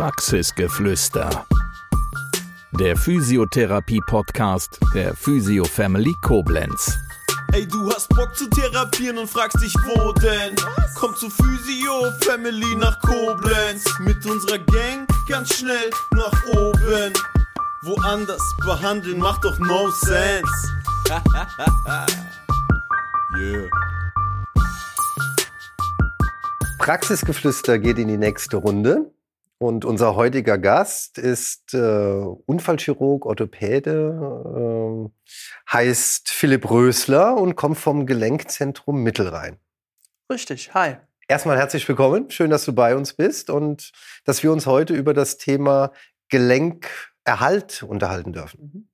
Praxisgeflüster. Der Physiotherapie-Podcast der Physio Family Koblenz. Ey, du hast Bock zu therapieren und fragst dich, wo denn? Komm zu Physio Family nach Koblenz. Mit unserer Gang ganz schnell nach oben. Woanders behandeln macht doch no sense. yeah. Praxisgeflüster geht in die nächste Runde. Und unser heutiger Gast ist äh, Unfallchirurg, Orthopäde, äh, heißt Philipp Rösler und kommt vom Gelenkzentrum Mittelrhein. Richtig, hi. Erstmal herzlich willkommen. Schön, dass du bei uns bist und dass wir uns heute über das Thema Gelenkerhalt unterhalten dürfen. Mhm.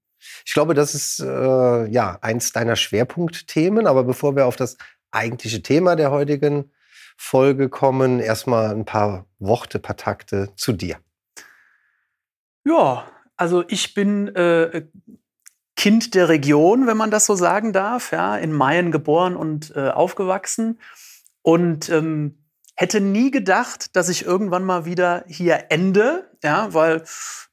Ich glaube, das ist äh, ja eins deiner Schwerpunktthemen. Aber bevor wir auf das eigentliche Thema der heutigen Folge kommen. Erstmal ein paar Worte, paar Takte zu dir. Ja, also ich bin äh, Kind der Region, wenn man das so sagen darf, ja, in Mayen geboren und äh, aufgewachsen und ähm, hätte nie gedacht, dass ich irgendwann mal wieder hier ende, ja, weil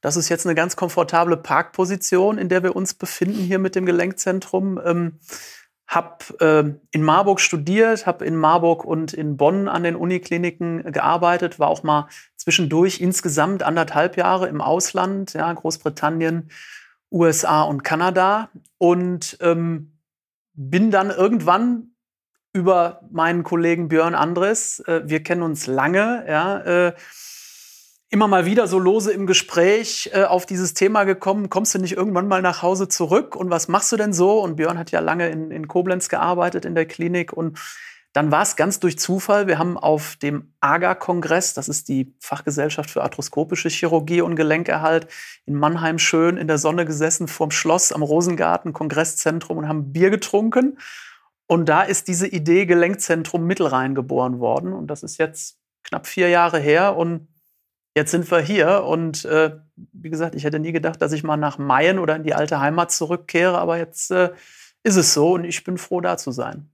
das ist jetzt eine ganz komfortable Parkposition, in der wir uns befinden hier mit dem Gelenkzentrum. Ähm, habe äh, in Marburg studiert, habe in Marburg und in Bonn an den Unikliniken gearbeitet, war auch mal zwischendurch insgesamt anderthalb Jahre im Ausland, ja, Großbritannien, USA und Kanada. Und ähm, bin dann irgendwann über meinen Kollegen Björn Andres, äh, wir kennen uns lange, ja, äh, immer mal wieder so lose im Gespräch äh, auf dieses Thema gekommen. Kommst du nicht irgendwann mal nach Hause zurück? Und was machst du denn so? Und Björn hat ja lange in, in Koblenz gearbeitet in der Klinik. Und dann war es ganz durch Zufall. Wir haben auf dem AGA-Kongress, das ist die Fachgesellschaft für arthroskopische Chirurgie und Gelenkerhalt, in Mannheim schön in der Sonne gesessen vorm Schloss am Rosengarten, Kongresszentrum und haben Bier getrunken. Und da ist diese Idee Gelenkzentrum Mittelrhein geboren worden. Und das ist jetzt knapp vier Jahre her. Und jetzt sind wir hier und äh, wie gesagt, ich hätte nie gedacht, dass ich mal nach Mayen oder in die alte Heimat zurückkehre, aber jetzt äh, ist es so und ich bin froh, da zu sein.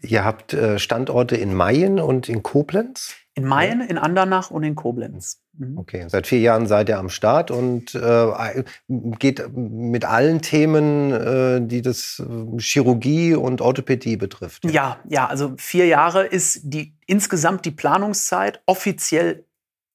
Ihr habt äh, Standorte in Mayen und in Koblenz? In Mayen, in Andernach und in Koblenz. Mhm. Okay, seit vier Jahren seid ihr am Start und äh, geht mit allen Themen, äh, die das äh, Chirurgie und Orthopädie betrifft. Ja. ja, ja, also vier Jahre ist die insgesamt die Planungszeit. Offiziell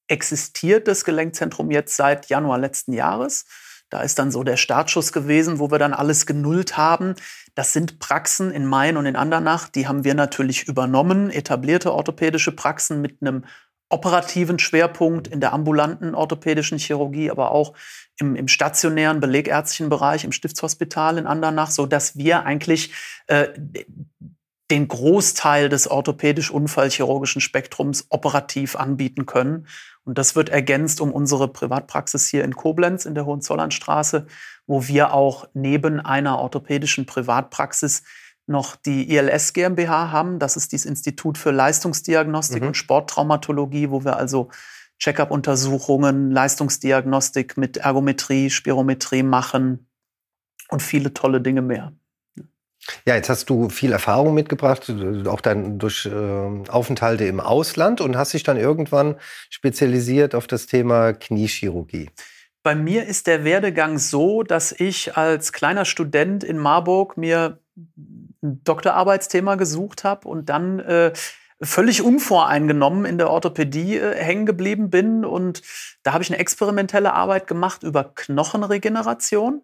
existiert das Gelenkzentrum jetzt seit Januar letzten Jahres. Da ist dann so der Startschuss gewesen, wo wir dann alles genullt haben. Das sind Praxen in Main und in Andernach, die haben wir natürlich übernommen, etablierte orthopädische Praxen mit einem operativen Schwerpunkt in der ambulanten orthopädischen Chirurgie, aber auch im, im stationären belegärztlichen Bereich, im Stiftshospital in Andernach, so dass wir eigentlich äh, den Großteil des orthopädisch-unfallchirurgischen Spektrums operativ anbieten können. Und das wird ergänzt um unsere Privatpraxis hier in Koblenz in der Hohenzollernstraße, wo wir auch neben einer orthopädischen Privatpraxis noch die ILS GmbH haben. Das ist dieses Institut für Leistungsdiagnostik mhm. und Sporttraumatologie, wo wir also Check-up-Untersuchungen, Leistungsdiagnostik mit Ergometrie, Spirometrie machen und viele tolle Dinge mehr. Ja, jetzt hast du viel Erfahrung mitgebracht, auch dann durch äh, Aufenthalte im Ausland und hast dich dann irgendwann spezialisiert auf das Thema Kniechirurgie. Bei mir ist der Werdegang so, dass ich als kleiner Student in Marburg mir ein Doktorarbeitsthema gesucht habe und dann äh, völlig unvoreingenommen in der Orthopädie äh, hängen geblieben bin. Und da habe ich eine experimentelle Arbeit gemacht über Knochenregeneration.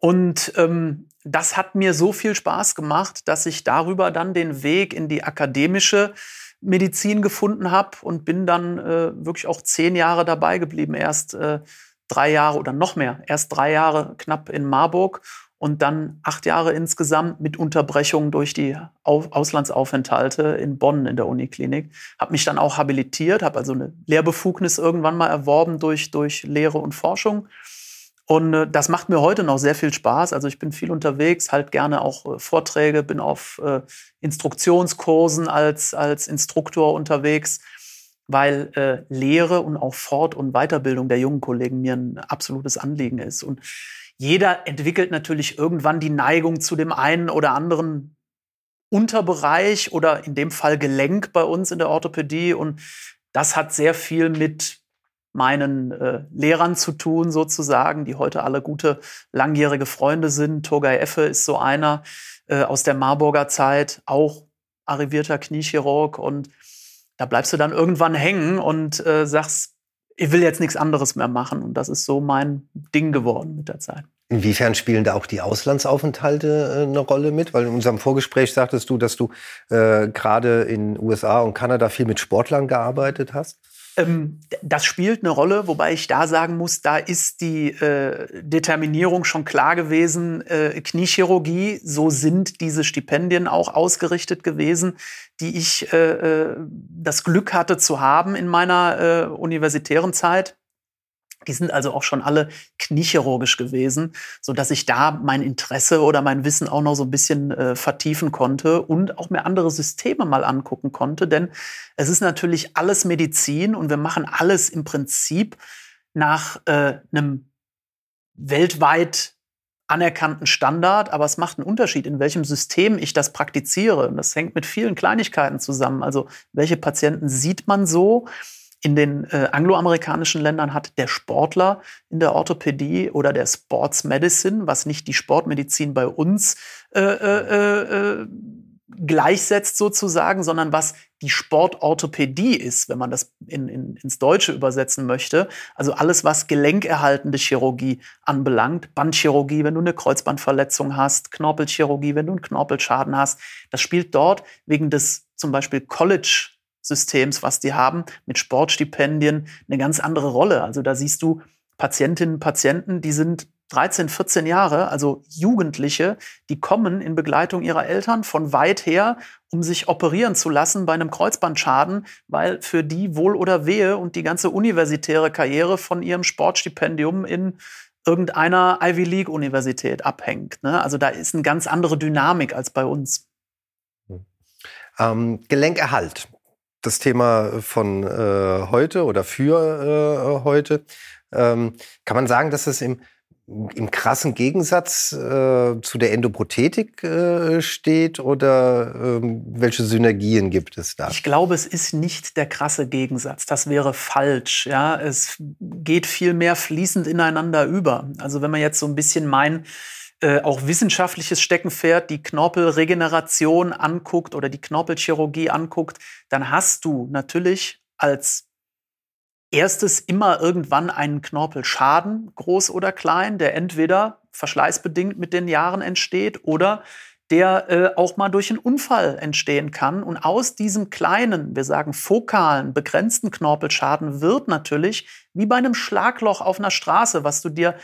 Und ähm, das hat mir so viel Spaß gemacht, dass ich darüber dann den Weg in die akademische Medizin gefunden habe und bin dann äh, wirklich auch zehn Jahre dabei geblieben. Erst äh, drei Jahre oder noch mehr, erst drei Jahre knapp in Marburg und dann acht Jahre insgesamt mit Unterbrechung durch die Auslandsaufenthalte in Bonn in der Uniklinik. Habe mich dann auch habilitiert, habe also eine Lehrbefugnis irgendwann mal erworben durch, durch Lehre und Forschung und äh, das macht mir heute noch sehr viel Spaß. Also ich bin viel unterwegs, halt gerne auch äh, Vorträge, bin auf äh, Instruktionskursen als, als Instruktor unterwegs, weil äh, Lehre und auch Fort- und Weiterbildung der jungen Kollegen mir ein absolutes Anliegen ist. Und jeder entwickelt natürlich irgendwann die Neigung zu dem einen oder anderen Unterbereich oder in dem Fall Gelenk bei uns in der Orthopädie. Und das hat sehr viel mit meinen äh, Lehrern zu tun, sozusagen, die heute alle gute langjährige Freunde sind. Turgay Effe ist so einer äh, aus der Marburger Zeit, auch arrivierter Kniechirurg. Und da bleibst du dann irgendwann hängen und äh, sagst, ich will jetzt nichts anderes mehr machen. Und das ist so mein Ding geworden mit der Zeit. Inwiefern spielen da auch die Auslandsaufenthalte äh, eine Rolle mit? Weil in unserem Vorgespräch sagtest du, dass du äh, gerade in USA und Kanada viel mit Sportlern gearbeitet hast. Ähm, das spielt eine Rolle, wobei ich da sagen muss, da ist die äh, Determinierung schon klar gewesen. Äh, Kniechirurgie, so sind diese Stipendien auch ausgerichtet gewesen, die ich äh, äh das Glück hatte zu haben in meiner äh, universitären Zeit. Die sind also auch schon alle kniechirurgisch gewesen, so dass ich da mein Interesse oder mein Wissen auch noch so ein bisschen äh, vertiefen konnte und auch mir andere Systeme mal angucken konnte. Denn es ist natürlich alles Medizin und wir machen alles im Prinzip nach äh, einem weltweit anerkannten Standard, aber es macht einen Unterschied, in welchem System ich das praktiziere. Und das hängt mit vielen Kleinigkeiten zusammen. Also welche Patienten sieht man so? In den äh, angloamerikanischen Ländern hat der Sportler in der Orthopädie oder der Sports Medicine, was nicht die Sportmedizin bei uns äh, äh, äh, gleichsetzt sozusagen, sondern was die Sportorthopädie ist, wenn man das in, in, ins Deutsche übersetzen möchte. Also alles, was gelenkerhaltende Chirurgie anbelangt, Bandchirurgie, wenn du eine Kreuzbandverletzung hast, Knorpelchirurgie, wenn du einen Knorpelschaden hast, das spielt dort wegen des zum Beispiel College Systems, was die haben, mit Sportstipendien eine ganz andere Rolle. Also da siehst du Patientinnen und Patienten, die sind 13, 14 Jahre, also Jugendliche, die kommen in Begleitung ihrer Eltern von weit her, um sich operieren zu lassen bei einem Kreuzbandschaden, weil für die wohl oder wehe und die ganze universitäre Karriere von ihrem Sportstipendium in irgendeiner Ivy League Universität abhängt. Ne? Also da ist eine ganz andere Dynamik als bei uns. Ähm, Gelenkerhalt das Thema von äh, heute oder für äh, heute. Ähm, kann man sagen, dass es im, im krassen Gegensatz äh, zu der Endoprothetik äh, steht oder ähm, welche Synergien gibt es da? Ich glaube, es ist nicht der krasse Gegensatz. Das wäre falsch. Ja, es geht viel mehr fließend ineinander über. Also wenn man jetzt so ein bisschen meint, äh, auch wissenschaftliches Steckenpferd, die Knorpelregeneration anguckt oder die Knorpelchirurgie anguckt, dann hast du natürlich als erstes immer irgendwann einen Knorpelschaden, groß oder klein, der entweder verschleißbedingt mit den Jahren entsteht oder der äh, auch mal durch einen Unfall entstehen kann. Und aus diesem kleinen, wir sagen fokalen, begrenzten Knorpelschaden wird natürlich wie bei einem Schlagloch auf einer Straße, was du dir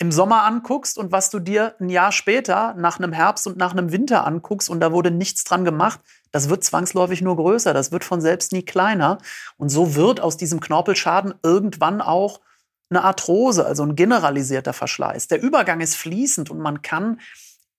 im Sommer anguckst und was du dir ein Jahr später nach einem Herbst und nach einem Winter anguckst und da wurde nichts dran gemacht, das wird zwangsläufig nur größer, das wird von selbst nie kleiner. Und so wird aus diesem Knorpelschaden irgendwann auch eine Arthrose, also ein generalisierter Verschleiß. Der Übergang ist fließend und man kann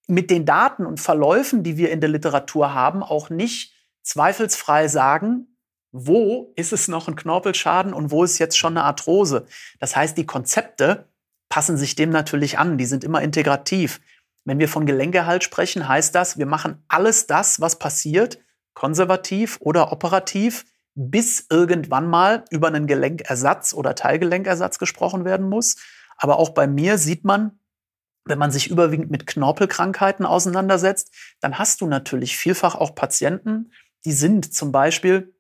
mit den Daten und Verläufen, die wir in der Literatur haben, auch nicht zweifelsfrei sagen, wo ist es noch ein Knorpelschaden und wo ist jetzt schon eine Arthrose. Das heißt, die Konzepte, passen sich dem natürlich an. Die sind immer integrativ. Wenn wir von Gelenkerhalt sprechen, heißt das, wir machen alles das, was passiert, konservativ oder operativ, bis irgendwann mal über einen Gelenkersatz oder Teilgelenkersatz gesprochen werden muss. Aber auch bei mir sieht man, wenn man sich überwiegend mit Knorpelkrankheiten auseinandersetzt, dann hast du natürlich vielfach auch Patienten, die sind zum Beispiel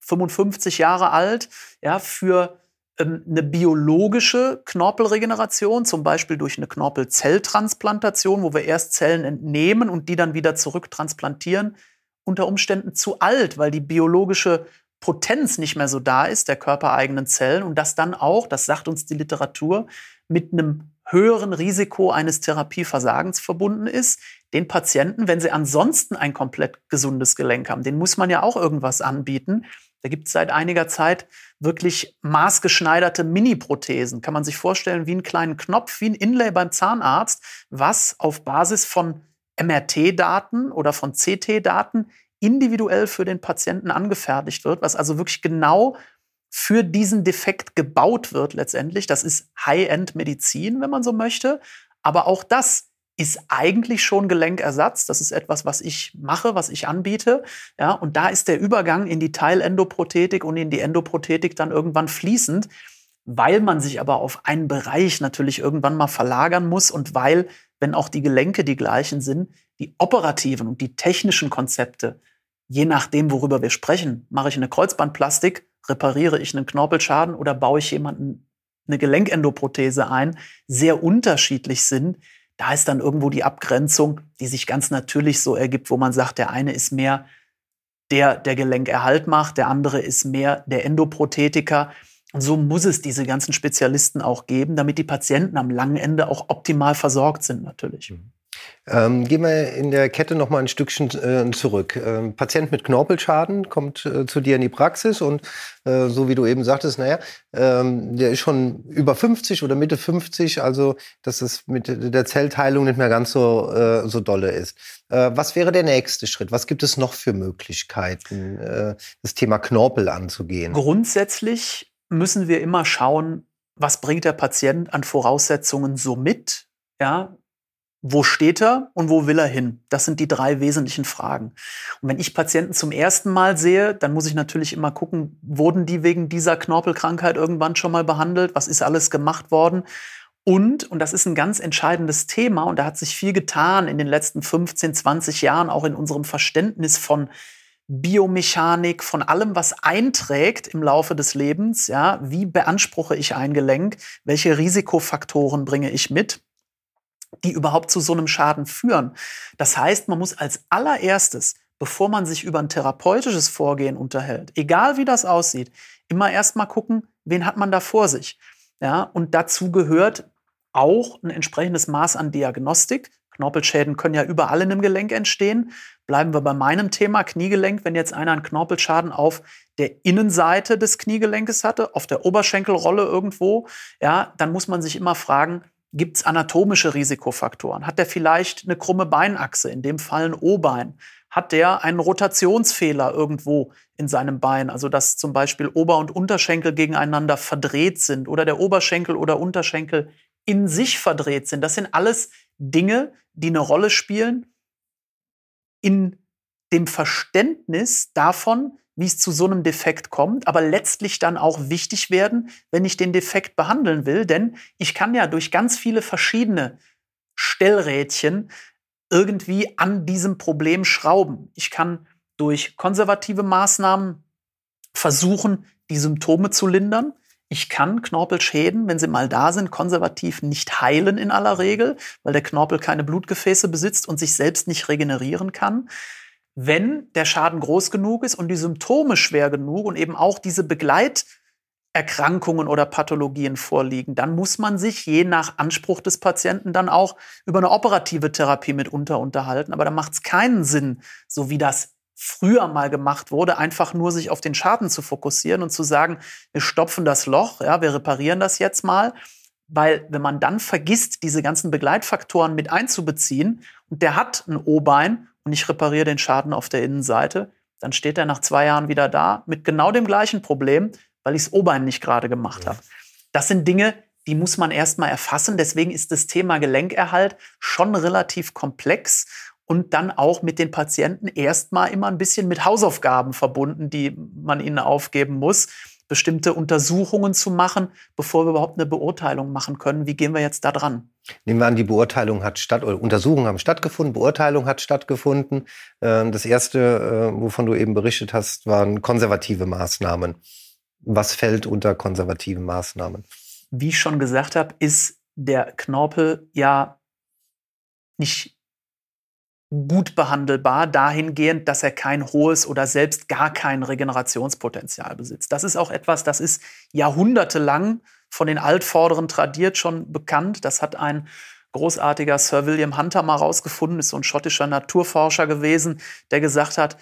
55 Jahre alt, ja, für eine biologische Knorpelregeneration, zum Beispiel durch eine Knorpelzelltransplantation, wo wir erst Zellen entnehmen und die dann wieder zurücktransplantieren, unter Umständen zu alt, weil die biologische Potenz nicht mehr so da ist, der körpereigenen Zellen, und das dann auch, das sagt uns die Literatur, mit einem höheren Risiko eines Therapieversagens verbunden ist. Den Patienten, wenn sie ansonsten ein komplett gesundes Gelenk haben, den muss man ja auch irgendwas anbieten. Da gibt es seit einiger Zeit wirklich maßgeschneiderte Mini-Prothesen. Kann man sich vorstellen, wie einen kleinen Knopf, wie ein Inlay beim Zahnarzt, was auf Basis von MRT-Daten oder von CT-Daten individuell für den Patienten angefertigt wird, was also wirklich genau für diesen Defekt gebaut wird letztendlich. Das ist High-End-Medizin, wenn man so möchte. Aber auch das ist eigentlich schon Gelenkersatz. Das ist etwas, was ich mache, was ich anbiete. Ja, und da ist der Übergang in die Teilendoprothetik und in die Endoprothetik dann irgendwann fließend. weil man sich aber auf einen Bereich natürlich irgendwann mal verlagern muss und weil, wenn auch die Gelenke die gleichen sind, die operativen und die technischen Konzepte, je nachdem, worüber wir sprechen, mache ich eine Kreuzbandplastik, repariere ich einen Knorpelschaden oder baue ich jemanden eine Gelenkendoprothese ein, sehr unterschiedlich sind. Da ist dann irgendwo die Abgrenzung, die sich ganz natürlich so ergibt, wo man sagt, der eine ist mehr der, der Gelenkerhalt macht, der andere ist mehr der Endoprothetiker. Und so muss es diese ganzen Spezialisten auch geben, damit die Patienten am langen Ende auch optimal versorgt sind natürlich. Mhm. Ähm, gehen wir in der Kette noch mal ein Stückchen äh, zurück. Ähm, Patient mit Knorpelschaden kommt äh, zu dir in die Praxis und äh, so wie du eben sagtest, naja, ähm, der ist schon über 50 oder Mitte 50, also dass es mit der Zellteilung nicht mehr ganz so, äh, so dolle ist. Äh, was wäre der nächste Schritt? Was gibt es noch für Möglichkeiten, äh, das Thema Knorpel anzugehen? Grundsätzlich müssen wir immer schauen, was bringt der Patient an Voraussetzungen so mit, ja, wo steht er und wo will er hin? Das sind die drei wesentlichen Fragen. Und wenn ich Patienten zum ersten Mal sehe, dann muss ich natürlich immer gucken, wurden die wegen dieser Knorpelkrankheit irgendwann schon mal behandelt? Was ist alles gemacht worden? Und, und das ist ein ganz entscheidendes Thema, und da hat sich viel getan in den letzten 15, 20 Jahren, auch in unserem Verständnis von Biomechanik, von allem, was einträgt im Laufe des Lebens. Ja, wie beanspruche ich ein Gelenk? Welche Risikofaktoren bringe ich mit? Die überhaupt zu so einem Schaden führen. Das heißt, man muss als allererstes, bevor man sich über ein therapeutisches Vorgehen unterhält, egal wie das aussieht, immer erstmal gucken, wen hat man da vor sich. Ja, und dazu gehört auch ein entsprechendes Maß an Diagnostik. Knorpelschäden können ja überall in einem Gelenk entstehen. Bleiben wir bei meinem Thema Kniegelenk. Wenn jetzt einer einen Knorpelschaden auf der Innenseite des Kniegelenkes hatte, auf der Oberschenkelrolle irgendwo, ja, dann muss man sich immer fragen, Gibt es anatomische Risikofaktoren? Hat der vielleicht eine krumme Beinachse, in dem Fall ein O-Bein? Hat der einen Rotationsfehler irgendwo in seinem Bein, also dass zum Beispiel Ober- und Unterschenkel gegeneinander verdreht sind oder der Oberschenkel oder Unterschenkel in sich verdreht sind? Das sind alles Dinge, die eine Rolle spielen in dem Verständnis davon, wie es zu so einem Defekt kommt, aber letztlich dann auch wichtig werden, wenn ich den Defekt behandeln will. Denn ich kann ja durch ganz viele verschiedene Stellrädchen irgendwie an diesem Problem schrauben. Ich kann durch konservative Maßnahmen versuchen, die Symptome zu lindern. Ich kann Knorpelschäden, wenn sie mal da sind, konservativ nicht heilen in aller Regel, weil der Knorpel keine Blutgefäße besitzt und sich selbst nicht regenerieren kann wenn der Schaden groß genug ist und die Symptome schwer genug und eben auch diese Begleiterkrankungen oder Pathologien vorliegen, dann muss man sich je nach Anspruch des Patienten dann auch über eine operative Therapie mitunter unterhalten. Aber da macht es keinen Sinn, so wie das früher mal gemacht wurde, einfach nur sich auf den Schaden zu fokussieren und zu sagen, wir stopfen das Loch, ja, wir reparieren das jetzt mal. Weil wenn man dann vergisst, diese ganzen Begleitfaktoren mit einzubeziehen und der hat ein O-Bein und ich repariere den Schaden auf der Innenseite, dann steht er nach zwei Jahren wieder da mit genau dem gleichen Problem, weil ich das Obein nicht gerade gemacht ja. habe. Das sind Dinge, die muss man erstmal erfassen. Deswegen ist das Thema Gelenkerhalt schon relativ komplex und dann auch mit den Patienten erstmal immer ein bisschen mit Hausaufgaben verbunden, die man ihnen aufgeben muss bestimmte Untersuchungen zu machen, bevor wir überhaupt eine Beurteilung machen können. Wie gehen wir jetzt da dran? Nehmen wir an, die Beurteilung hat statt, oder Untersuchungen haben stattgefunden, Beurteilung hat stattgefunden. Ähm, das erste, äh, wovon du eben berichtet hast, waren konservative Maßnahmen. Was fällt unter konservative Maßnahmen? Wie ich schon gesagt habe, ist der Knorpel ja nicht gut behandelbar, dahingehend, dass er kein hohes oder selbst gar kein Regenerationspotenzial besitzt. Das ist auch etwas, das ist jahrhundertelang von den Altvorderen tradiert schon bekannt. Das hat ein großartiger Sir William Hunter mal rausgefunden, ist so ein schottischer Naturforscher gewesen, der gesagt hat,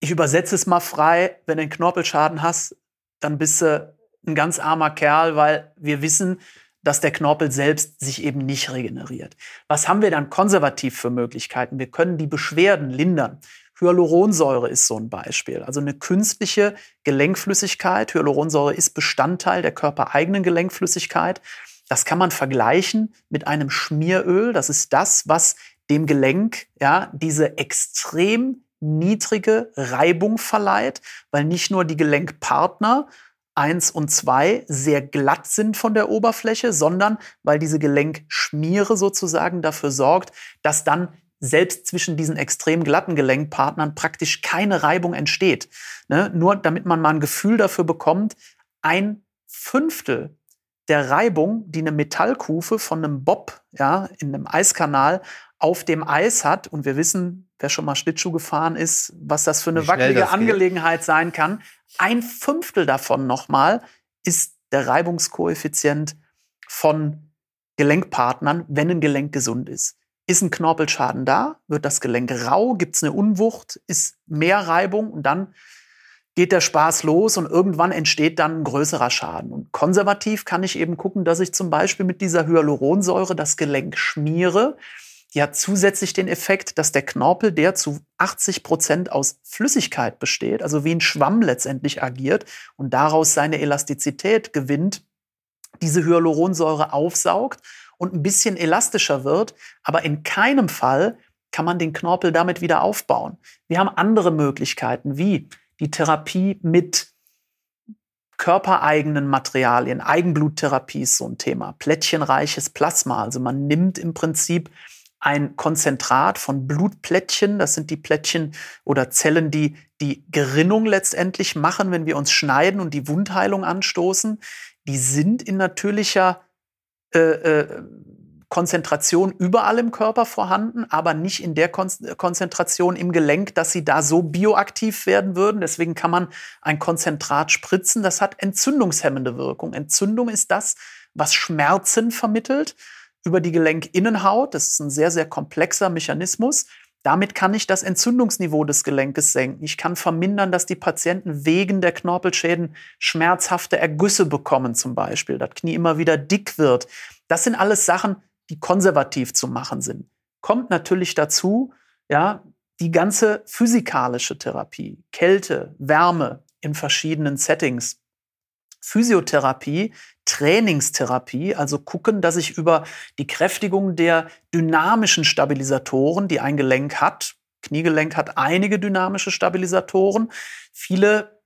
ich übersetze es mal frei, wenn du einen Knorpelschaden hast, dann bist du ein ganz armer Kerl, weil wir wissen, dass der Knorpel selbst sich eben nicht regeneriert. Was haben wir dann konservativ für Möglichkeiten? Wir können die Beschwerden lindern. Hyaluronsäure ist so ein Beispiel, also eine künstliche Gelenkflüssigkeit. Hyaluronsäure ist Bestandteil der körpereigenen Gelenkflüssigkeit. Das kann man vergleichen mit einem Schmieröl. Das ist das, was dem Gelenk ja diese extrem niedrige Reibung verleiht, weil nicht nur die Gelenkpartner 1 und 2 sehr glatt sind von der Oberfläche, sondern weil diese Gelenkschmiere sozusagen dafür sorgt, dass dann selbst zwischen diesen extrem glatten Gelenkpartnern praktisch keine Reibung entsteht. Ne? Nur damit man mal ein Gefühl dafür bekommt, ein Fünftel der Reibung, die eine Metallkufe von einem Bob ja, in einem Eiskanal auf dem Eis hat, und wir wissen, wer schon mal Schlittschuh gefahren ist, was das für eine wackelige Angelegenheit sein kann, ein Fünftel davon nochmal ist der Reibungskoeffizient von Gelenkpartnern, wenn ein Gelenk gesund ist. Ist ein Knorpelschaden da? Wird das Gelenk rau? Gibt es eine Unwucht? Ist mehr Reibung? Und dann geht der Spaß los und irgendwann entsteht dann ein größerer Schaden. Und konservativ kann ich eben gucken, dass ich zum Beispiel mit dieser Hyaluronsäure das Gelenk schmiere. Die hat zusätzlich den Effekt, dass der Knorpel, der zu 80 Prozent aus Flüssigkeit besteht, also wie ein Schwamm letztendlich agiert und daraus seine Elastizität gewinnt, diese Hyaluronsäure aufsaugt und ein bisschen elastischer wird, aber in keinem Fall kann man den Knorpel damit wieder aufbauen. Wir haben andere Möglichkeiten, wie die Therapie mit körpereigenen Materialien. Eigenbluttherapie ist so ein Thema. Plättchenreiches Plasma. Also man nimmt im Prinzip ein Konzentrat von Blutplättchen. Das sind die Plättchen oder Zellen, die die Gerinnung letztendlich machen, wenn wir uns schneiden und die Wundheilung anstoßen. Die sind in natürlicher äh, äh, Konzentration überall im Körper vorhanden, aber nicht in der Kon Konzentration im Gelenk, dass sie da so bioaktiv werden würden. Deswegen kann man ein Konzentrat spritzen. Das hat entzündungshemmende Wirkung. Entzündung ist das, was Schmerzen vermittelt über die Gelenkinnenhaut. Das ist ein sehr, sehr komplexer Mechanismus. Damit kann ich das Entzündungsniveau des Gelenkes senken. Ich kann vermindern, dass die Patienten wegen der Knorpelschäden schmerzhafte Ergüsse bekommen, zum Beispiel, das Knie immer wieder dick wird. Das sind alles Sachen, die konservativ zu machen sind. Kommt natürlich dazu, ja, die ganze physikalische Therapie, Kälte, Wärme in verschiedenen Settings, Physiotherapie, Trainingstherapie, also gucken, dass ich über die Kräftigung der dynamischen Stabilisatoren, die ein Gelenk hat, Kniegelenk hat einige dynamische Stabilisatoren. Viele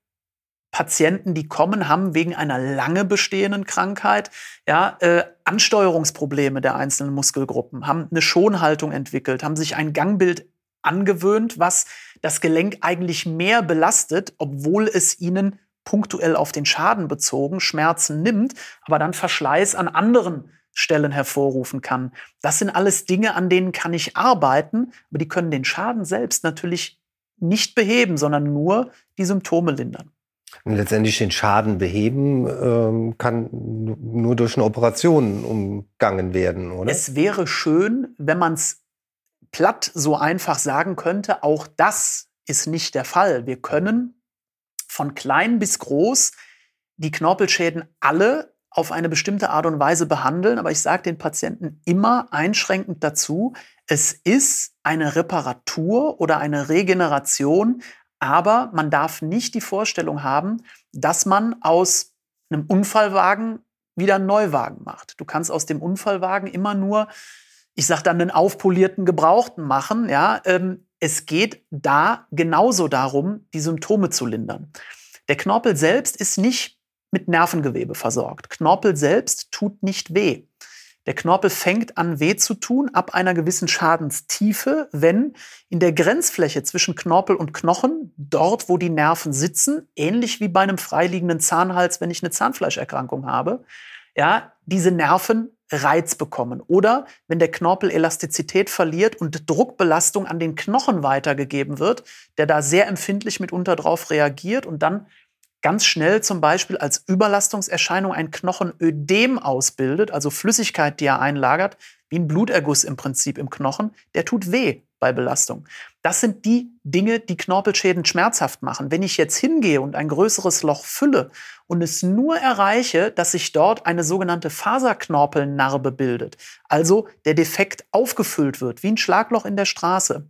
Patienten, die kommen, haben wegen einer lange bestehenden Krankheit ja, äh, Ansteuerungsprobleme der einzelnen Muskelgruppen, haben eine Schonhaltung entwickelt, haben sich ein Gangbild angewöhnt, was das Gelenk eigentlich mehr belastet, obwohl es ihnen punktuell auf den Schaden bezogen Schmerzen nimmt, aber dann Verschleiß an anderen Stellen hervorrufen kann. Das sind alles Dinge, an denen kann ich arbeiten, aber die können den Schaden selbst natürlich nicht beheben, sondern nur die Symptome lindern. Und letztendlich den Schaden beheben ähm, kann nur durch eine Operation umgangen werden, oder? Es wäre schön, wenn man es platt so einfach sagen könnte. Auch das ist nicht der Fall. Wir können von klein bis groß die Knorpelschäden alle auf eine bestimmte Art und Weise behandeln. Aber ich sage den Patienten immer einschränkend dazu, es ist eine Reparatur oder eine Regeneration, aber man darf nicht die Vorstellung haben, dass man aus einem Unfallwagen wieder einen Neuwagen macht. Du kannst aus dem Unfallwagen immer nur, ich sage dann, einen aufpolierten Gebrauchten machen. Ja, ähm, es geht da genauso darum, die Symptome zu lindern. Der Knorpel selbst ist nicht mit Nervengewebe versorgt. Knorpel selbst tut nicht weh. Der Knorpel fängt an weh zu tun ab einer gewissen Schadenstiefe, wenn in der Grenzfläche zwischen Knorpel und Knochen, dort wo die Nerven sitzen, ähnlich wie bei einem freiliegenden Zahnhals, wenn ich eine Zahnfleischerkrankung habe, ja, diese Nerven Reiz bekommen. Oder wenn der Knorpel Elastizität verliert und Druckbelastung an den Knochen weitergegeben wird, der da sehr empfindlich mitunter drauf reagiert und dann ganz schnell zum Beispiel als Überlastungserscheinung ein Knochenödem ausbildet, also Flüssigkeit, die er einlagert, wie ein Bluterguss im Prinzip im Knochen, der tut weh bei Belastung. Das sind die Dinge, die Knorpelschäden schmerzhaft machen. Wenn ich jetzt hingehe und ein größeres Loch fülle und es nur erreiche, dass sich dort eine sogenannte Faserknorpelnarbe bildet, also der Defekt aufgefüllt wird, wie ein Schlagloch in der Straße,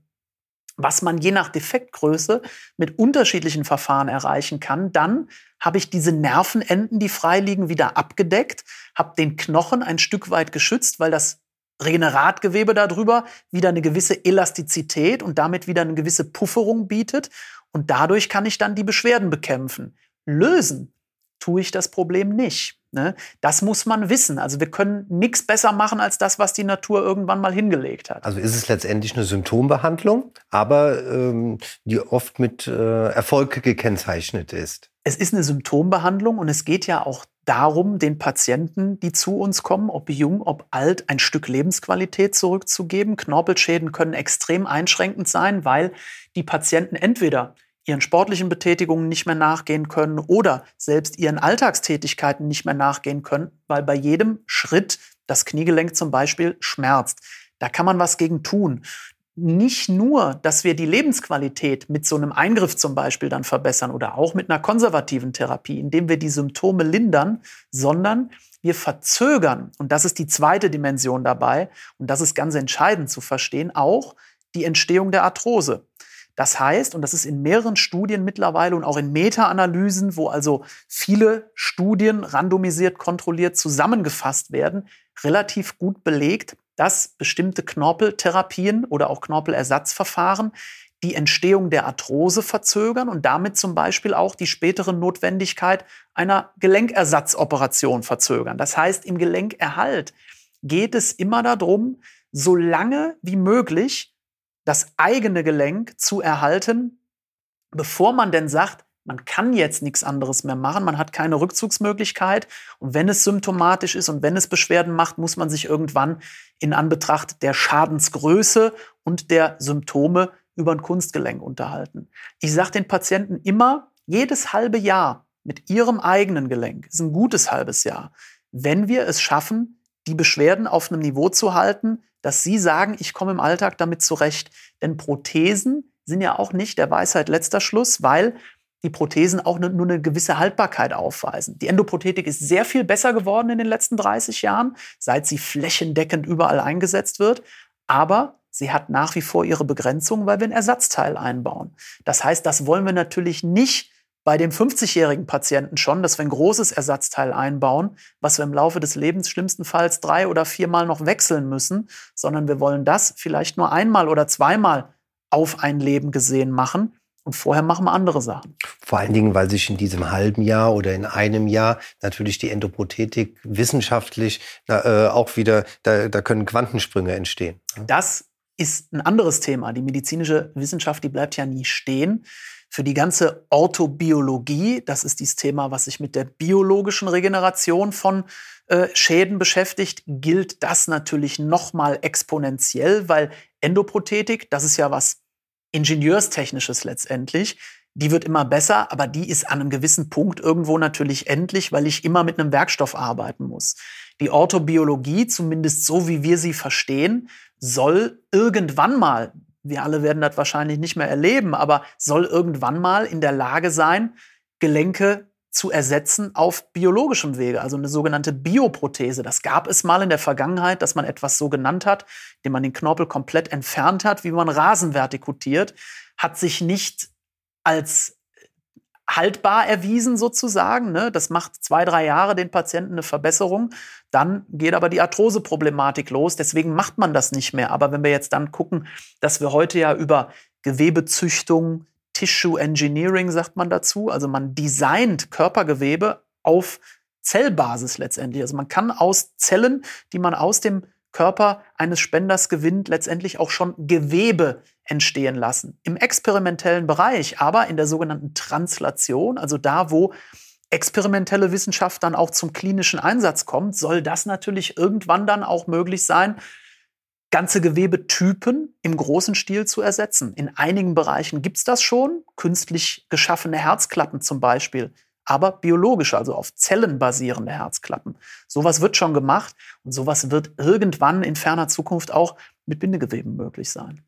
was man je nach Defektgröße mit unterschiedlichen Verfahren erreichen kann, dann habe ich diese Nervenenden, die frei liegen, wieder abgedeckt, habe den Knochen ein Stück weit geschützt, weil das Regeneratgewebe darüber wieder eine gewisse Elastizität und damit wieder eine gewisse Pufferung bietet. Und dadurch kann ich dann die Beschwerden bekämpfen. Lösen tue ich das Problem nicht. Ne? Das muss man wissen. Also wir können nichts besser machen als das, was die Natur irgendwann mal hingelegt hat. Also ist es letztendlich eine Symptombehandlung, aber ähm, die oft mit äh, Erfolg gekennzeichnet ist. Es ist eine Symptombehandlung und es geht ja auch darum, den Patienten, die zu uns kommen, ob jung, ob alt, ein Stück Lebensqualität zurückzugeben. Knorpelschäden können extrem einschränkend sein, weil die Patienten entweder ihren sportlichen Betätigungen nicht mehr nachgehen können oder selbst ihren Alltagstätigkeiten nicht mehr nachgehen können, weil bei jedem Schritt das Kniegelenk zum Beispiel schmerzt. Da kann man was gegen tun. Nicht nur, dass wir die Lebensqualität mit so einem Eingriff zum Beispiel dann verbessern oder auch mit einer konservativen Therapie, indem wir die Symptome lindern, sondern wir verzögern, und das ist die zweite Dimension dabei, und das ist ganz entscheidend zu verstehen, auch die Entstehung der Arthrose. Das heißt, und das ist in mehreren Studien mittlerweile und auch in Meta-Analysen, wo also viele Studien randomisiert, kontrolliert zusammengefasst werden, relativ gut belegt, dass bestimmte Knorpeltherapien oder auch Knorpelersatzverfahren die Entstehung der Arthrose verzögern und damit zum Beispiel auch die spätere Notwendigkeit einer Gelenkersatzoperation verzögern. Das heißt, im Gelenkerhalt geht es immer darum, so lange wie möglich das eigene Gelenk zu erhalten, bevor man denn sagt, man kann jetzt nichts anderes mehr machen, man hat keine Rückzugsmöglichkeit und wenn es symptomatisch ist und wenn es Beschwerden macht, muss man sich irgendwann in Anbetracht der Schadensgröße und der Symptome über ein Kunstgelenk unterhalten. Ich sage den Patienten immer, jedes halbe Jahr mit ihrem eigenen Gelenk ist ein gutes halbes Jahr, wenn wir es schaffen, die Beschwerden auf einem Niveau zu halten, dass Sie sagen, ich komme im Alltag damit zurecht. Denn Prothesen sind ja auch nicht der Weisheit letzter Schluss, weil die Prothesen auch nur eine gewisse Haltbarkeit aufweisen. Die Endoprothetik ist sehr viel besser geworden in den letzten 30 Jahren, seit sie flächendeckend überall eingesetzt wird. Aber sie hat nach wie vor ihre Begrenzung, weil wir ein Ersatzteil einbauen. Das heißt, das wollen wir natürlich nicht bei dem 50-jährigen Patienten schon, dass wir ein großes Ersatzteil einbauen, was wir im Laufe des Lebens schlimmstenfalls drei oder viermal noch wechseln müssen, sondern wir wollen das vielleicht nur einmal oder zweimal auf ein Leben gesehen machen. Und vorher machen wir andere Sachen. Vor allen Dingen, weil sich in diesem halben Jahr oder in einem Jahr natürlich die Endoprothetik wissenschaftlich äh, auch wieder, da, da können Quantensprünge entstehen. Das ist ein anderes Thema. Die medizinische Wissenschaft, die bleibt ja nie stehen. Für die ganze Orthobiologie, das ist dieses Thema, was sich mit der biologischen Regeneration von äh, Schäden beschäftigt, gilt das natürlich nochmal exponentiell, weil Endoprothetik, das ist ja was Ingenieurstechnisches letztendlich, die wird immer besser, aber die ist an einem gewissen Punkt irgendwo natürlich endlich, weil ich immer mit einem Werkstoff arbeiten muss. Die Orthobiologie, zumindest so wie wir sie verstehen, soll irgendwann mal wir alle werden das wahrscheinlich nicht mehr erleben, aber soll irgendwann mal in der Lage sein, Gelenke zu ersetzen auf biologischem Wege, also eine sogenannte Bioprothese. Das gab es mal in der Vergangenheit, dass man etwas so genannt hat, indem man den Knorpel komplett entfernt hat, wie man Rasen vertikutiert, hat sich nicht als haltbar erwiesen sozusagen. Ne? Das macht zwei, drei Jahre den Patienten eine Verbesserung. Dann geht aber die Arthroseproblematik los. Deswegen macht man das nicht mehr. Aber wenn wir jetzt dann gucken, dass wir heute ja über Gewebezüchtung, Tissue Engineering sagt man dazu, also man designt Körpergewebe auf Zellbasis letztendlich. Also man kann aus Zellen, die man aus dem Körper eines Spenders gewinnt, letztendlich auch schon Gewebe entstehen lassen. Im experimentellen Bereich, aber in der sogenannten Translation, also da, wo experimentelle Wissenschaft dann auch zum klinischen Einsatz kommt, soll das natürlich irgendwann dann auch möglich sein, ganze Gewebetypen im großen Stil zu ersetzen. In einigen Bereichen gibt es das schon, künstlich geschaffene Herzklappen zum Beispiel, aber biologische, also auf Zellen basierende Herzklappen. Sowas wird schon gemacht und sowas wird irgendwann in ferner Zukunft auch mit Bindegeweben möglich sein.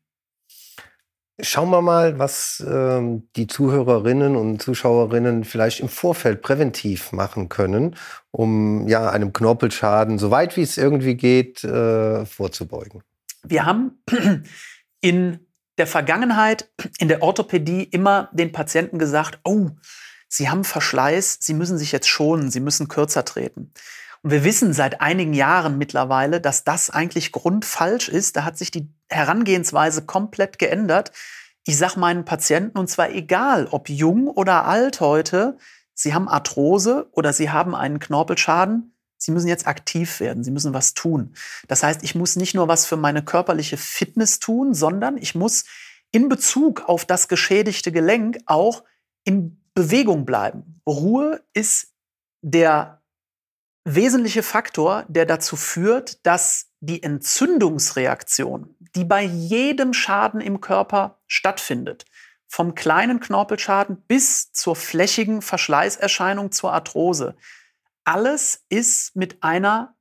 Schauen wir mal, was ähm, die Zuhörerinnen und Zuschauerinnen vielleicht im Vorfeld präventiv machen können, um ja einem Knorpelschaden, so weit wie es irgendwie geht, äh, vorzubeugen. Wir haben in der Vergangenheit in der Orthopädie immer den Patienten gesagt, oh, Sie haben Verschleiß, Sie müssen sich jetzt schonen, Sie müssen kürzer treten. Und wir wissen seit einigen Jahren mittlerweile, dass das eigentlich grundfalsch ist. Da hat sich die Herangehensweise komplett geändert. Ich sage meinen Patienten, und zwar egal, ob jung oder alt heute, Sie haben Arthrose oder Sie haben einen Knorpelschaden. Sie müssen jetzt aktiv werden. Sie müssen was tun. Das heißt, ich muss nicht nur was für meine körperliche Fitness tun, sondern ich muss in Bezug auf das geschädigte Gelenk auch in Bewegung bleiben. Ruhe ist der wesentliche Faktor, der dazu führt, dass die Entzündungsreaktion, die bei jedem Schaden im Körper stattfindet, vom kleinen Knorpelschaden bis zur flächigen Verschleißerscheinung zur Arthrose, alles ist mit einer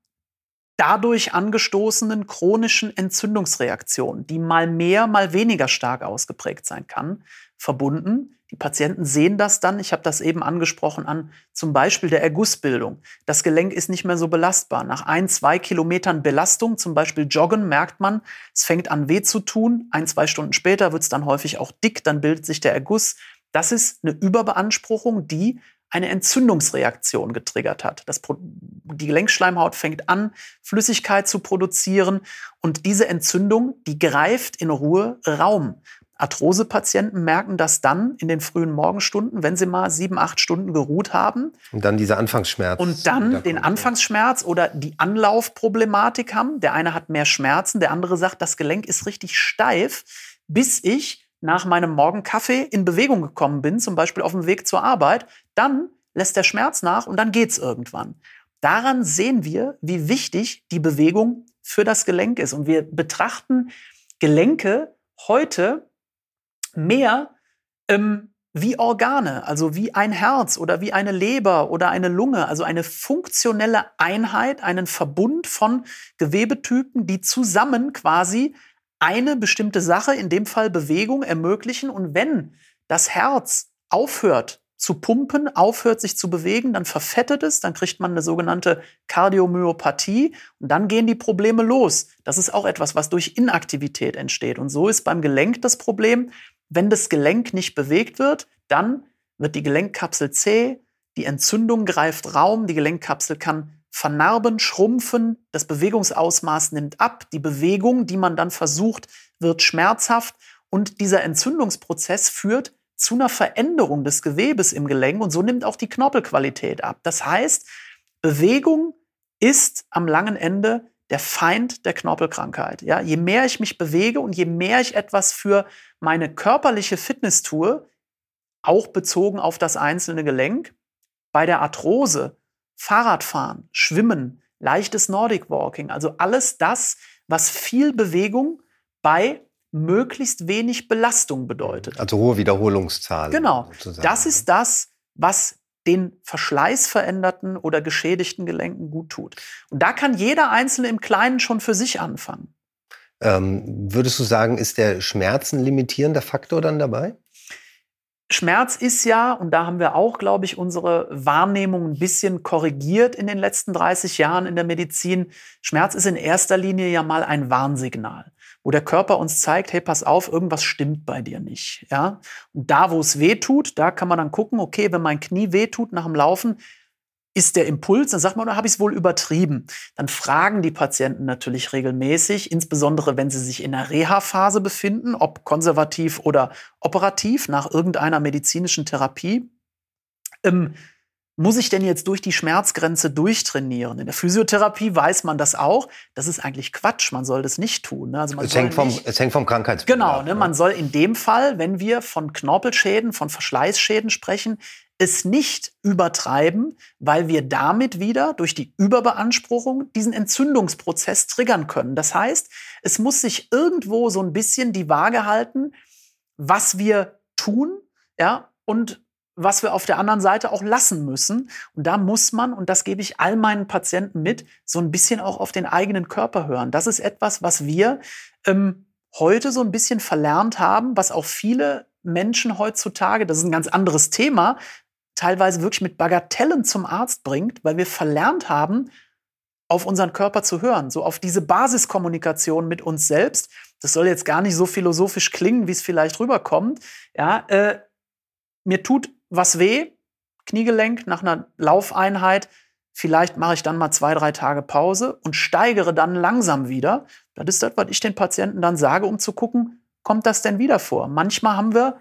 dadurch angestoßenen chronischen Entzündungsreaktion, die mal mehr, mal weniger stark ausgeprägt sein kann, verbunden. Die Patienten sehen das dann, ich habe das eben angesprochen, an zum Beispiel der Ergussbildung. Das Gelenk ist nicht mehr so belastbar. Nach ein, zwei Kilometern Belastung, zum Beispiel Joggen, merkt man, es fängt an weh zu tun. Ein, zwei Stunden später wird es dann häufig auch dick, dann bildet sich der Erguss. Das ist eine Überbeanspruchung, die eine Entzündungsreaktion getriggert hat. Das, die Gelenkschleimhaut fängt an, Flüssigkeit zu produzieren und diese Entzündung, die greift in Ruhe Raum. Arthrosepatienten merken das dann in den frühen Morgenstunden, wenn sie mal sieben, acht Stunden geruht haben. Und dann dieser Anfangsschmerz. Und dann den Anfangsschmerz oder die Anlaufproblematik haben. Der eine hat mehr Schmerzen, der andere sagt, das Gelenk ist richtig steif, bis ich nach meinem Morgenkaffee in Bewegung gekommen bin, zum Beispiel auf dem Weg zur Arbeit. Dann lässt der Schmerz nach und dann geht's irgendwann. Daran sehen wir, wie wichtig die Bewegung für das Gelenk ist. Und wir betrachten Gelenke heute mehr ähm, wie Organe, also wie ein Herz oder wie eine Leber oder eine Lunge, also eine funktionelle Einheit, einen Verbund von Gewebetypen, die zusammen quasi eine bestimmte Sache, in dem Fall Bewegung, ermöglichen. Und wenn das Herz aufhört zu pumpen, aufhört sich zu bewegen, dann verfettet es, dann kriegt man eine sogenannte Kardiomyopathie und dann gehen die Probleme los. Das ist auch etwas, was durch Inaktivität entsteht. Und so ist beim Gelenk das Problem, wenn das Gelenk nicht bewegt wird, dann wird die Gelenkkapsel zäh, die Entzündung greift Raum, die Gelenkkapsel kann vernarben, schrumpfen, das Bewegungsausmaß nimmt ab, die Bewegung, die man dann versucht, wird schmerzhaft und dieser Entzündungsprozess führt zu einer Veränderung des Gewebes im Gelenk und so nimmt auch die Knorpelqualität ab. Das heißt, Bewegung ist am langen Ende der Feind der Knorpelkrankheit. Ja, je mehr ich mich bewege und je mehr ich etwas für meine körperliche Fitness tue, auch bezogen auf das einzelne Gelenk, bei der Arthrose, Fahrradfahren, Schwimmen, leichtes Nordic Walking, also alles das, was viel Bewegung bei möglichst wenig Belastung bedeutet. Also hohe Wiederholungszahlen. Genau. Sozusagen. Das ist das, was den verschleißveränderten oder geschädigten Gelenken gut tut. Und da kann jeder Einzelne im Kleinen schon für sich anfangen. Ähm, würdest du sagen, ist der Schmerzen limitierender Faktor dann dabei? Schmerz ist ja, und da haben wir auch, glaube ich, unsere Wahrnehmung ein bisschen korrigiert in den letzten 30 Jahren in der Medizin. Schmerz ist in erster Linie ja mal ein Warnsignal wo der Körper uns zeigt, hey, pass auf, irgendwas stimmt bei dir nicht. Ja? Und da, wo es weh tut, da kann man dann gucken, okay, wenn mein Knie weh tut nach dem Laufen, ist der Impuls, dann sagt man, oder habe ich es wohl übertrieben? Dann fragen die Patienten natürlich regelmäßig, insbesondere wenn sie sich in der Reha-Phase befinden, ob konservativ oder operativ nach irgendeiner medizinischen Therapie. Ähm, muss ich denn jetzt durch die Schmerzgrenze durchtrainieren? In der Physiotherapie weiß man das auch. Das ist eigentlich Quatsch. Man soll das nicht tun. Ne? Also es, hängt vom, nicht, es hängt vom Krankheitsbild Genau. Ne? Man soll in dem Fall, wenn wir von Knorpelschäden, von Verschleißschäden sprechen, es nicht übertreiben, weil wir damit wieder durch die Überbeanspruchung diesen Entzündungsprozess triggern können. Das heißt, es muss sich irgendwo so ein bisschen die Waage halten, was wir tun, ja, und was wir auf der anderen Seite auch lassen müssen. Und da muss man, und das gebe ich all meinen Patienten mit, so ein bisschen auch auf den eigenen Körper hören. Das ist etwas, was wir ähm, heute so ein bisschen verlernt haben, was auch viele Menschen heutzutage, das ist ein ganz anderes Thema, teilweise wirklich mit Bagatellen zum Arzt bringt, weil wir verlernt haben, auf unseren Körper zu hören, so auf diese Basiskommunikation mit uns selbst. Das soll jetzt gar nicht so philosophisch klingen, wie es vielleicht rüberkommt. Ja, äh, mir tut was weh, Kniegelenk nach einer Laufeinheit. Vielleicht mache ich dann mal zwei, drei Tage Pause und steigere dann langsam wieder. Das ist das, was ich den Patienten dann sage, um zu gucken, kommt das denn wieder vor? Manchmal haben wir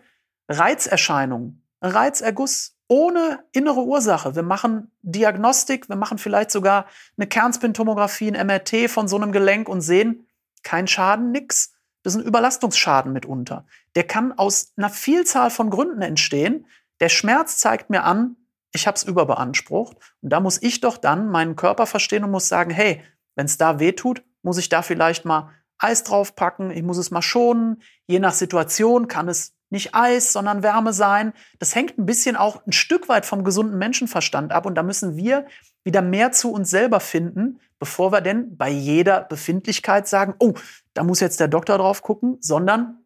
Reizerscheinungen, Reizerguss ohne innere Ursache. Wir machen Diagnostik, wir machen vielleicht sogar eine Kernspintomographie, ein MRT von so einem Gelenk und sehen kein Schaden, nix. Das ist ein Überlastungsschaden mitunter. Der kann aus einer Vielzahl von Gründen entstehen. Der Schmerz zeigt mir an, ich habe es überbeansprucht. Und da muss ich doch dann meinen Körper verstehen und muss sagen, hey, wenn es da weh tut, muss ich da vielleicht mal Eis draufpacken, ich muss es mal schonen. Je nach Situation kann es nicht Eis, sondern Wärme sein. Das hängt ein bisschen auch ein Stück weit vom gesunden Menschenverstand ab. Und da müssen wir wieder mehr zu uns selber finden, bevor wir denn bei jeder Befindlichkeit sagen, oh, da muss jetzt der Doktor drauf gucken, sondern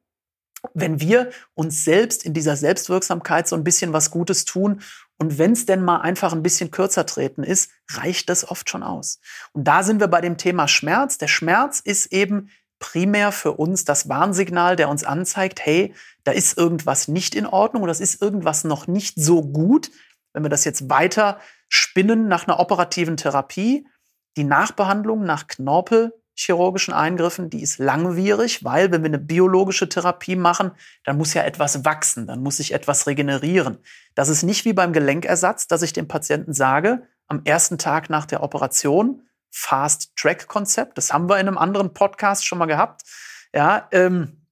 wenn wir uns selbst in dieser Selbstwirksamkeit so ein bisschen was Gutes tun und wenn es denn mal einfach ein bisschen kürzer treten ist, reicht das oft schon aus. Und da sind wir bei dem Thema Schmerz. Der Schmerz ist eben primär für uns das Warnsignal, der uns anzeigt, hey, da ist irgendwas nicht in Ordnung oder das ist irgendwas noch nicht so gut. Wenn wir das jetzt weiter spinnen nach einer operativen Therapie, die Nachbehandlung nach knorpelchirurgischen Eingriffen, die ist langwierig, weil wenn wir eine biologische Therapie machen, dann muss ja etwas wachsen, dann muss sich etwas regenerieren. Das ist nicht wie beim Gelenkersatz, dass ich dem Patienten sage, am ersten Tag nach der Operation, Fast-Track-Konzept, das haben wir in einem anderen Podcast schon mal gehabt, ja, ähm,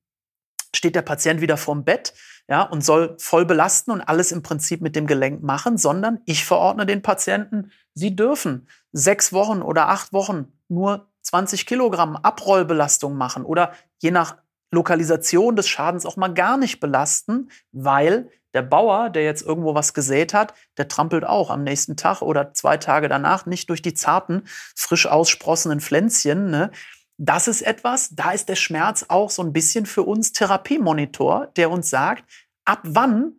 steht der Patient wieder vorm Bett, ja, und soll voll belasten und alles im Prinzip mit dem Gelenk machen, sondern ich verordne den Patienten, sie dürfen sechs Wochen oder acht Wochen nur 20 Kilogramm Abrollbelastung machen oder je nach Lokalisation des Schadens auch mal gar nicht belasten, weil der Bauer, der jetzt irgendwo was gesät hat, der trampelt auch am nächsten Tag oder zwei Tage danach nicht durch die zarten, frisch aussprossenen Pflänzchen. Ne? Das ist etwas, da ist der Schmerz auch so ein bisschen für uns Therapiemonitor, der uns sagt, ab wann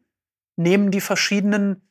nehmen die verschiedenen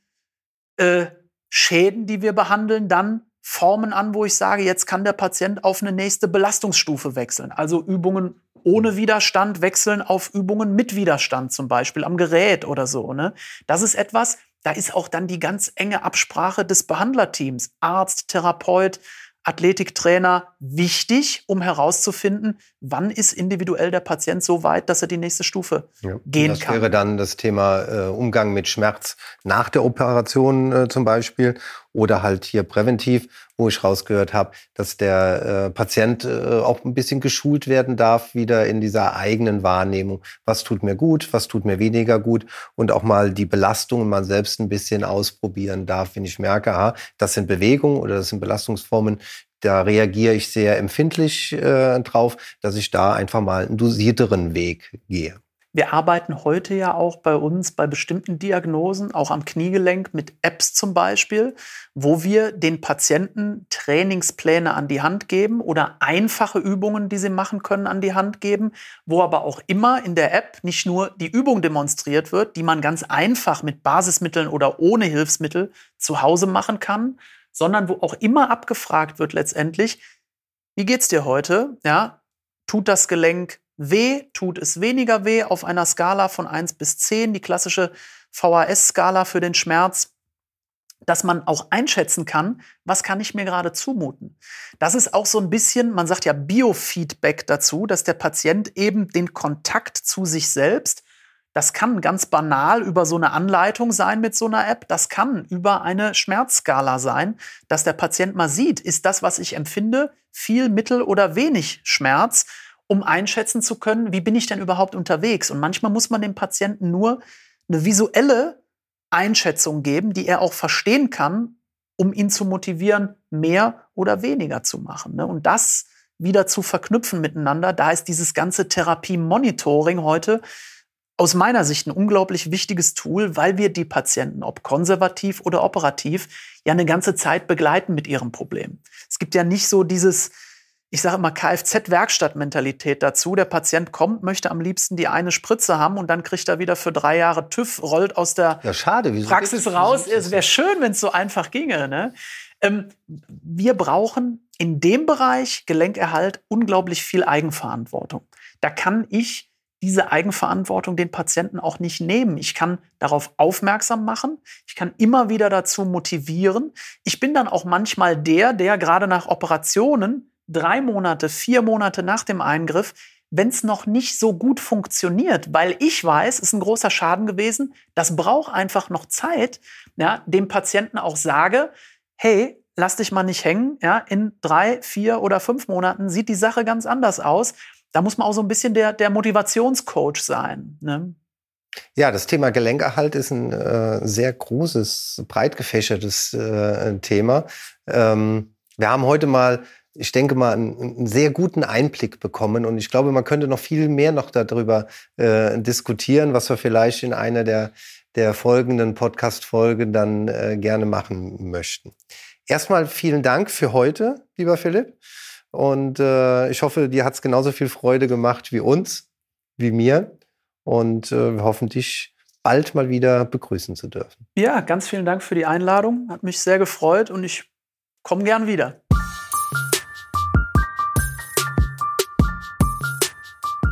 äh, Schäden, die wir behandeln, dann Formen an, wo ich sage, jetzt kann der Patient auf eine nächste Belastungsstufe wechseln. Also Übungen ohne Widerstand wechseln auf Übungen mit Widerstand, zum Beispiel am Gerät oder so. Ne? Das ist etwas, da ist auch dann die ganz enge Absprache des Behandlerteams, Arzt, Therapeut, Athletiktrainer wichtig, um herauszufinden, wann ist individuell der Patient so weit, dass er die nächste Stufe ja, gehen das kann. Das wäre dann das Thema äh, Umgang mit Schmerz nach der Operation äh, zum Beispiel oder halt hier präventiv, wo ich rausgehört habe, dass der äh, Patient äh, auch ein bisschen geschult werden darf, wieder in dieser eigenen Wahrnehmung. Was tut mir gut, was tut mir weniger gut und auch mal die Belastungen mal selbst ein bisschen ausprobieren darf, wenn ich merke, aha, das sind Bewegungen oder das sind Belastungsformen, da reagiere ich sehr empfindlich äh, drauf, dass ich da einfach mal einen dosierteren Weg gehe. Wir arbeiten heute ja auch bei uns bei bestimmten Diagnosen, auch am Kniegelenk mit Apps zum Beispiel, wo wir den Patienten Trainingspläne an die Hand geben oder einfache Übungen, die sie machen können, an die Hand geben, wo aber auch immer in der App nicht nur die Übung demonstriert wird, die man ganz einfach mit Basismitteln oder ohne Hilfsmittel zu Hause machen kann, sondern wo auch immer abgefragt wird letztendlich, wie geht's dir heute? Ja, tut das Gelenk weh, tut es weniger weh auf einer Skala von 1 bis 10, die klassische VHS-Skala für den Schmerz, dass man auch einschätzen kann, was kann ich mir gerade zumuten. Das ist auch so ein bisschen, man sagt ja Biofeedback dazu, dass der Patient eben den Kontakt zu sich selbst, das kann ganz banal über so eine Anleitung sein mit so einer App, das kann über eine Schmerzskala sein, dass der Patient mal sieht, ist das, was ich empfinde, viel, mittel oder wenig Schmerz um einschätzen zu können, wie bin ich denn überhaupt unterwegs. Und manchmal muss man dem Patienten nur eine visuelle Einschätzung geben, die er auch verstehen kann, um ihn zu motivieren, mehr oder weniger zu machen. Ne? Und das wieder zu verknüpfen miteinander, da ist dieses ganze Therapie-Monitoring heute aus meiner Sicht ein unglaublich wichtiges Tool, weil wir die Patienten, ob konservativ oder operativ, ja eine ganze Zeit begleiten mit ihrem Problem. Es gibt ja nicht so dieses, ich sage immer Kfz-Werkstatt-Mentalität dazu. Der Patient kommt, möchte am liebsten die eine Spritze haben und dann kriegt er wieder für drei Jahre TÜV, rollt aus der ja, schade. Praxis raus. Es wäre schön, wenn es so einfach ginge. Ne? Ähm, wir brauchen in dem Bereich Gelenkerhalt unglaublich viel Eigenverantwortung. Da kann ich diese Eigenverantwortung den Patienten auch nicht nehmen. Ich kann darauf aufmerksam machen. Ich kann immer wieder dazu motivieren. Ich bin dann auch manchmal der, der gerade nach Operationen drei Monate, vier Monate nach dem Eingriff wenn es noch nicht so gut funktioniert, weil ich weiß, es ist ein großer Schaden gewesen. Das braucht einfach noch Zeit, ja, dem Patienten auch sage, hey, lass dich mal nicht hängen, ja, in drei, vier oder fünf Monaten sieht die Sache ganz anders aus. Da muss man auch so ein bisschen der, der Motivationscoach sein. Ne? Ja, das Thema Gelenkerhalt ist ein äh, sehr großes, breit gefächertes äh, Thema. Ähm, wir haben heute mal, ich denke mal, einen, einen, sehr guten Einblick bekommen und ich glaube, man könnte noch viel mehr noch darüber äh, diskutieren, was wir vielleicht in einer der, der folgenden Podcast-Folgen dann äh, gerne machen möchten. Erstmal vielen Dank für heute, lieber Philipp. Und äh, ich hoffe, dir hat es genauso viel Freude gemacht wie uns, wie mir und äh, wir hoffen, dich bald mal wieder begrüßen zu dürfen. Ja, ganz vielen Dank für die Einladung. Hat mich sehr gefreut und ich komme gern wieder.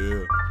yeah.